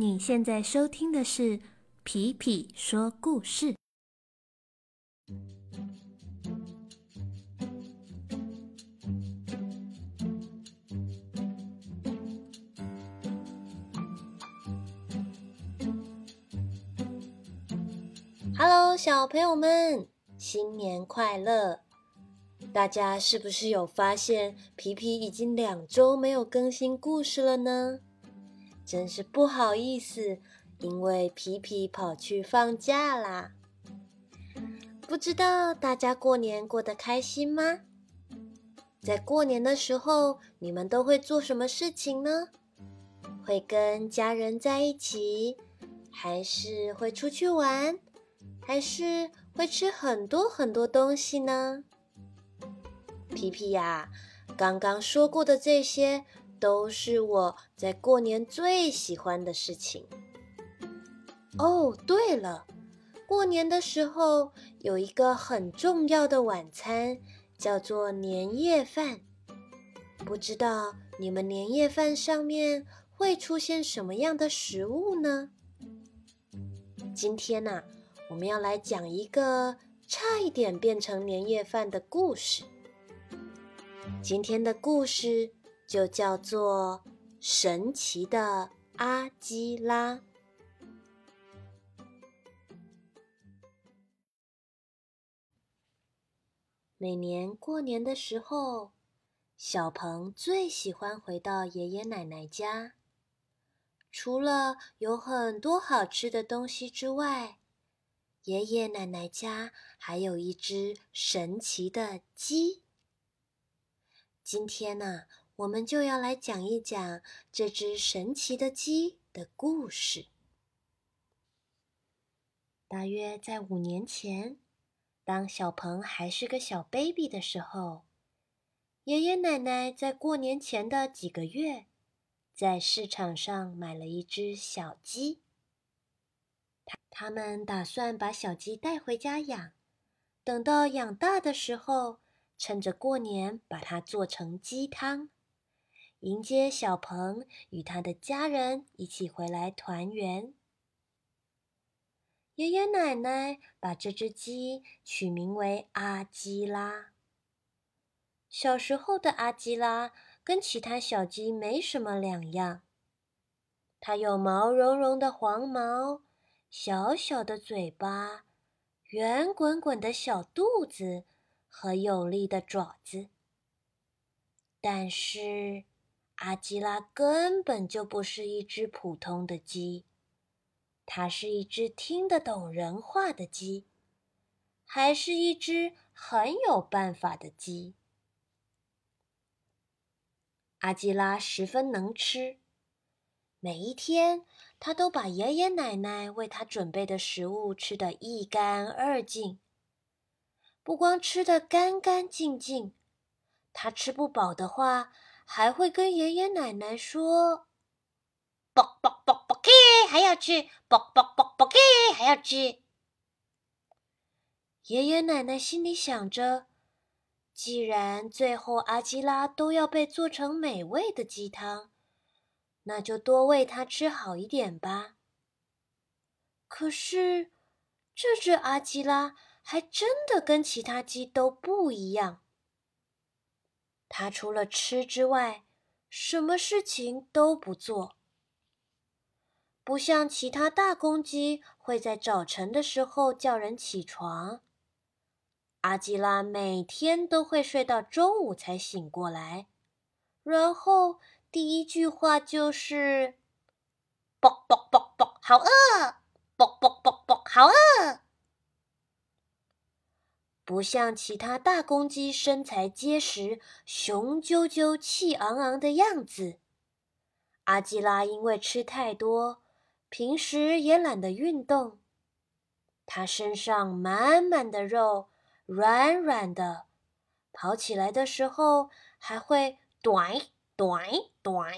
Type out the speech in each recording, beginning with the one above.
你现在收听的是《皮皮说故事》。Hello，小朋友们，新年快乐！大家是不是有发现皮皮已经两周没有更新故事了呢？真是不好意思，因为皮皮跑去放假啦。不知道大家过年过得开心吗？在过年的时候，你们都会做什么事情呢？会跟家人在一起，还是会出去玩，还是会吃很多很多东西呢？皮皮呀，刚刚说过的这些都是我在过年最喜欢的事情。哦，对了，过年的时候有一个很重要的晚餐，叫做年夜饭。不知道你们年夜饭上面会出现什么样的食物呢？今天呢，我们要来讲一个差一点变成年夜饭的故事。今天的故事就叫做《神奇的阿基拉》。每年过年的时候，小鹏最喜欢回到爷爷奶奶家。除了有很多好吃的东西之外，爷爷奶奶家还有一只神奇的鸡。今天呢，我们就要来讲一讲这只神奇的鸡的故事。大约在五年前，当小鹏还是个小 baby 的时候，爷爷奶奶在过年前的几个月，在市场上买了一只小鸡。他们打算把小鸡带回家养，等到养大的时候。趁着过年，把它做成鸡汤，迎接小鹏与他的家人一起回来团圆。爷爷奶奶把这只鸡取名为阿基拉。小时候的阿基拉跟其他小鸡没什么两样，它有毛茸茸的黄毛，小小的嘴巴，圆滚滚的小肚子。和有力的爪子，但是阿基拉根本就不是一只普通的鸡，它是一只听得懂人话的鸡，还是一只很有办法的鸡。阿基拉十分能吃，每一天他都把爷爷奶奶为他准备的食物吃得一干二净。不光吃得干干净净，他吃不饱的话，还会跟爷爷奶奶说：“啵啵啵啵给，还要吃，啵啵啵啵给，还要吃。”爷爷奶奶心里想着：既然最后阿基拉都要被做成美味的鸡汤，那就多喂他吃好一点吧。可是，这只阿基拉。还真的跟其他鸡都不一样。它除了吃之外，什么事情都不做。不像其他大公鸡会在早晨的时候叫人起床，阿基拉每天都会睡到中午才醒过来，然后第一句话就是：“啵啵啵啵，好饿！啵啵啵啵，好饿！”不像其他大公鸡身材结实、雄赳赳、气昂昂的样子，阿基拉因为吃太多，平时也懒得运动，它身上满满的肉，软软的，跑起来的时候还会短短短。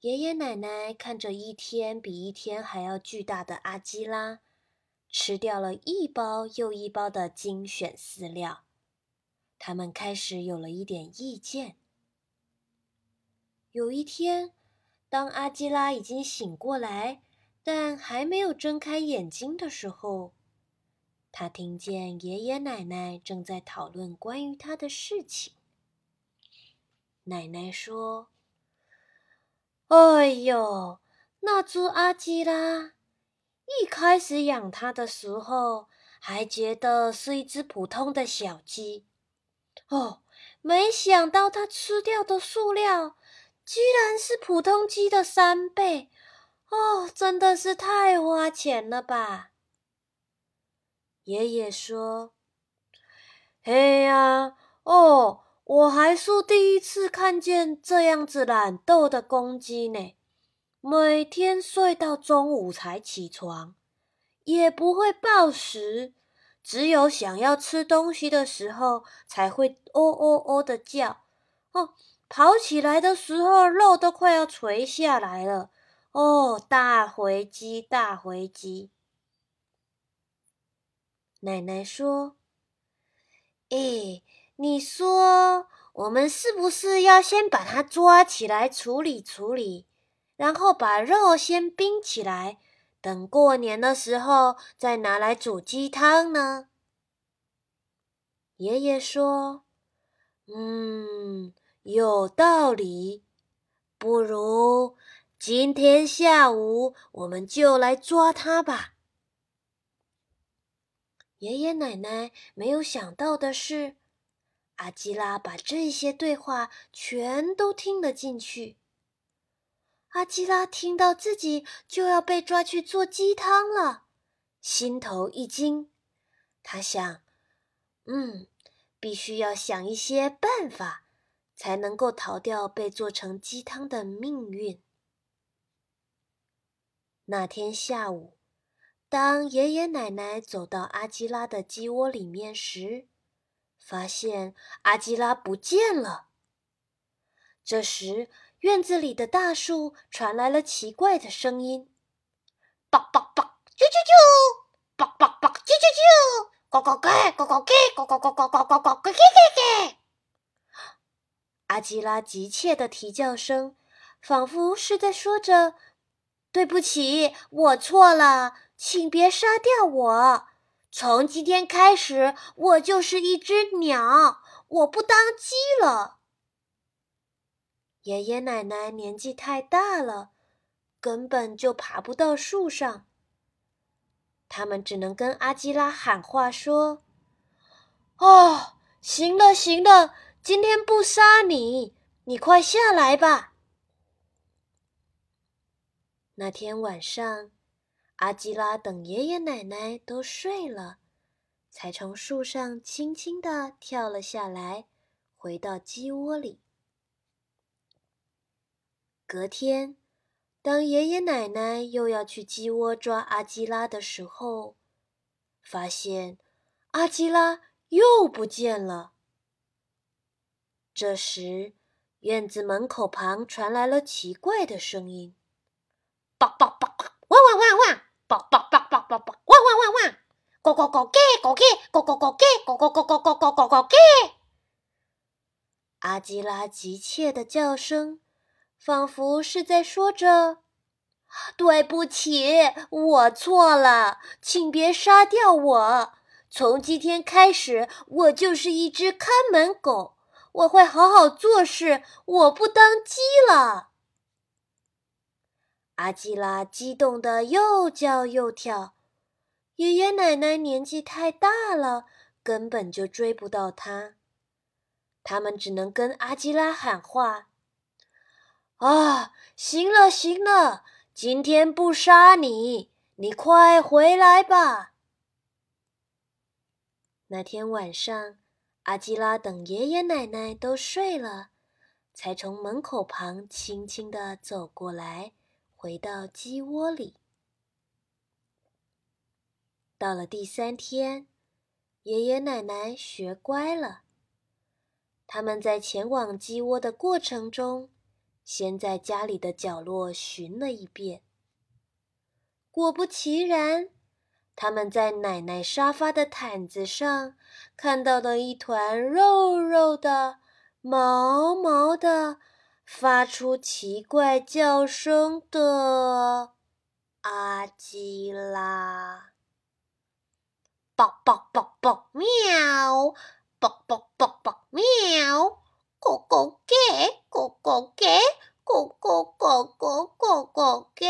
爷爷奶奶看着一天比一天还要巨大的阿基拉。吃掉了一包又一包的精选饲料，他们开始有了一点意见。有一天，当阿基拉已经醒过来，但还没有睁开眼睛的时候，他听见爷爷奶奶正在讨论关于他的事情。奶奶说：“哎呦，那只阿基拉，一开始养它的时候还觉得是一只普通的小鸡，哦，没想到它吃掉的数量……”居然是普通鸡的三倍，哦，真的是太花钱了吧！爷爷说：“哎呀，哦，我还是第一次看见这样子懒惰的公鸡呢。每天睡到中午才起床，也不会暴食，只有想要吃东西的时候才会喔喔喔的叫。哦。”跑起来的时候，肉都快要垂下来了。哦，大回鸡，大回鸡！奶奶说：“哎，你说我们是不是要先把它抓起来处理处理，然后把肉先冰起来，等过年的时候再拿来煮鸡汤呢？”爷爷说：“嗯。”有道理，不如今天下午我们就来抓它吧。爷爷奶奶没有想到的是，阿基拉把这些对话全都听了进去。阿基拉听到自己就要被抓去做鸡汤了，心头一惊。他想：“嗯，必须要想一些办法。”才能够逃掉被做成鸡汤的命运。那天下午，当爷爷奶奶走到阿基拉的鸡窝里面时，发现阿基拉不见了。这时，院子里的大树传来了奇怪的声音：“叭叭叭，啾啾啾，叭叭叭，啾啾啾，呱呱呱，呱呱呱，呱呱呱呱呱呱呱呱呱呱。”阿基拉急切的啼叫声，仿佛是在说着：“对不起，我错了，请别杀掉我。从今天开始，我就是一只鸟，我不当鸡了。”爷爷奶奶年纪太大了，根本就爬不到树上。他们只能跟阿基拉喊话说：“哦，行了，行了。”今天不杀你，你快下来吧。那天晚上，阿基拉等爷爷奶奶都睡了，才从树上轻轻的跳了下来，回到鸡窝里。隔天，当爷爷奶奶又要去鸡窝抓阿基拉的时候，发现阿基拉又不见了。这时，院子门口旁传来了奇怪的声音：“叭叭叭叭，汪汪汪汪，叭叭叭叭叭叭，汪汪汪汪，咕咕咕叽咕叽，咕咕咕叽，咕咕咕咕咕咕咕咕叽。”阿基拉急切的叫声，仿佛是在说着：“对不起，我错了，请别杀掉我。从今天开始，我就是一只看门狗。”我会好好做事，我不当鸡了。阿基拉激动的又叫又跳，爷爷奶奶年纪太大了，根本就追不到他。他们只能跟阿基拉喊话：“啊，行了行了，今天不杀你，你快回来吧。”那天晚上。阿基拉等爷爷奶奶都睡了，才从门口旁轻轻地走过来，回到鸡窝里。到了第三天，爷爷奶奶学乖了。他们在前往鸡窝的过程中，先在家里的角落寻了一遍。果不其然。他们在奶奶沙发的毯子上看到了一团肉肉的、毛毛的、发出奇怪叫声的阿基拉。啵啵啵啵，喵！啵啵啵啵，喵！咕咕给，咕咕给，咕咕咕咕咕咕给。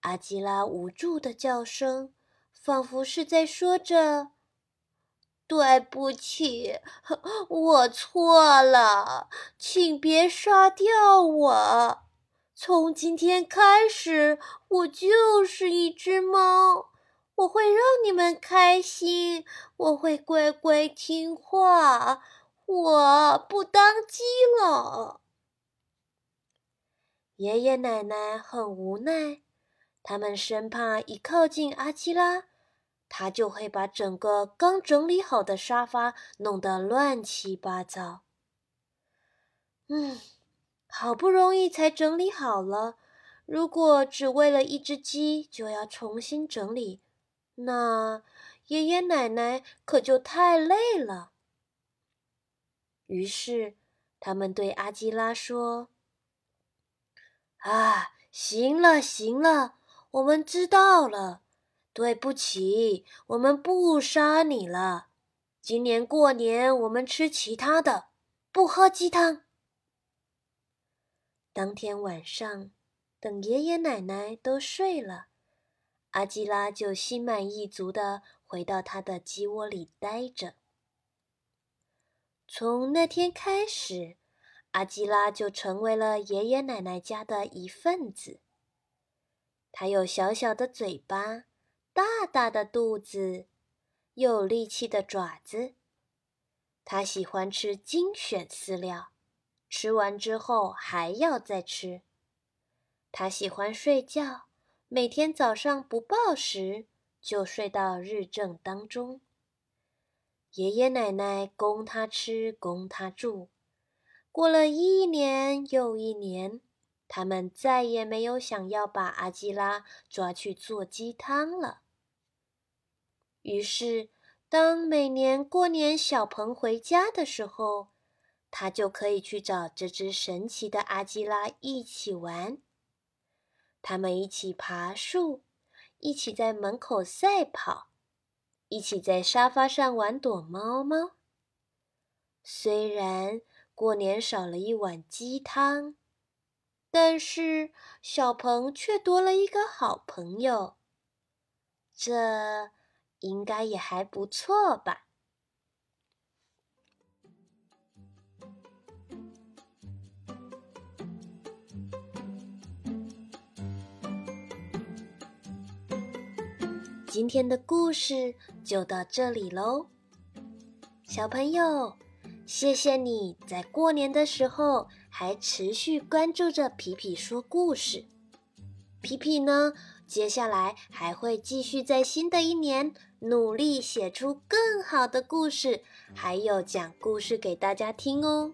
阿基拉无助的叫声，仿佛是在说着：“对不起，我错了，请别杀掉我。从今天开始，我就是一只猫。我会让你们开心，我会乖乖听话，我不当鸡了。”爷爷奶奶很无奈。他们生怕一靠近阿基拉，他就会把整个刚整理好的沙发弄得乱七八糟。嗯，好不容易才整理好了，如果只为了一只鸡就要重新整理，那爷爷奶奶可就太累了。于是，他们对阿基拉说：“啊，行了，行了。”我们知道了，对不起，我们不杀你了。今年过年我们吃其他的，不喝鸡汤。当天晚上，等爷爷奶奶都睡了，阿基拉就心满意足的回到他的鸡窝里待着。从那天开始，阿基拉就成为了爷爷奶奶家的一份子。它有小小的嘴巴，大大的肚子，有力气的爪子。它喜欢吃精选饲料，吃完之后还要再吃。它喜欢睡觉，每天早上不报时就睡到日正当中。爷爷奶奶供他吃，供他住，过了一年又一年。他们再也没有想要把阿基拉抓去做鸡汤了。于是，当每年过年小鹏回家的时候，他就可以去找这只神奇的阿基拉一起玩。他们一起爬树，一起在门口赛跑，一起在沙发上玩躲猫猫。虽然过年少了一碗鸡汤。但是小鹏却多了一个好朋友，这应该也还不错吧。今天的故事就到这里喽，小朋友，谢谢你在过年的时候。还持续关注着皮皮说故事，皮皮呢，接下来还会继续在新的一年努力写出更好的故事，还有讲故事给大家听哦。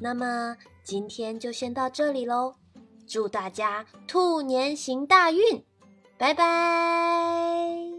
那么今天就先到这里喽，祝大家兔年行大运，拜拜。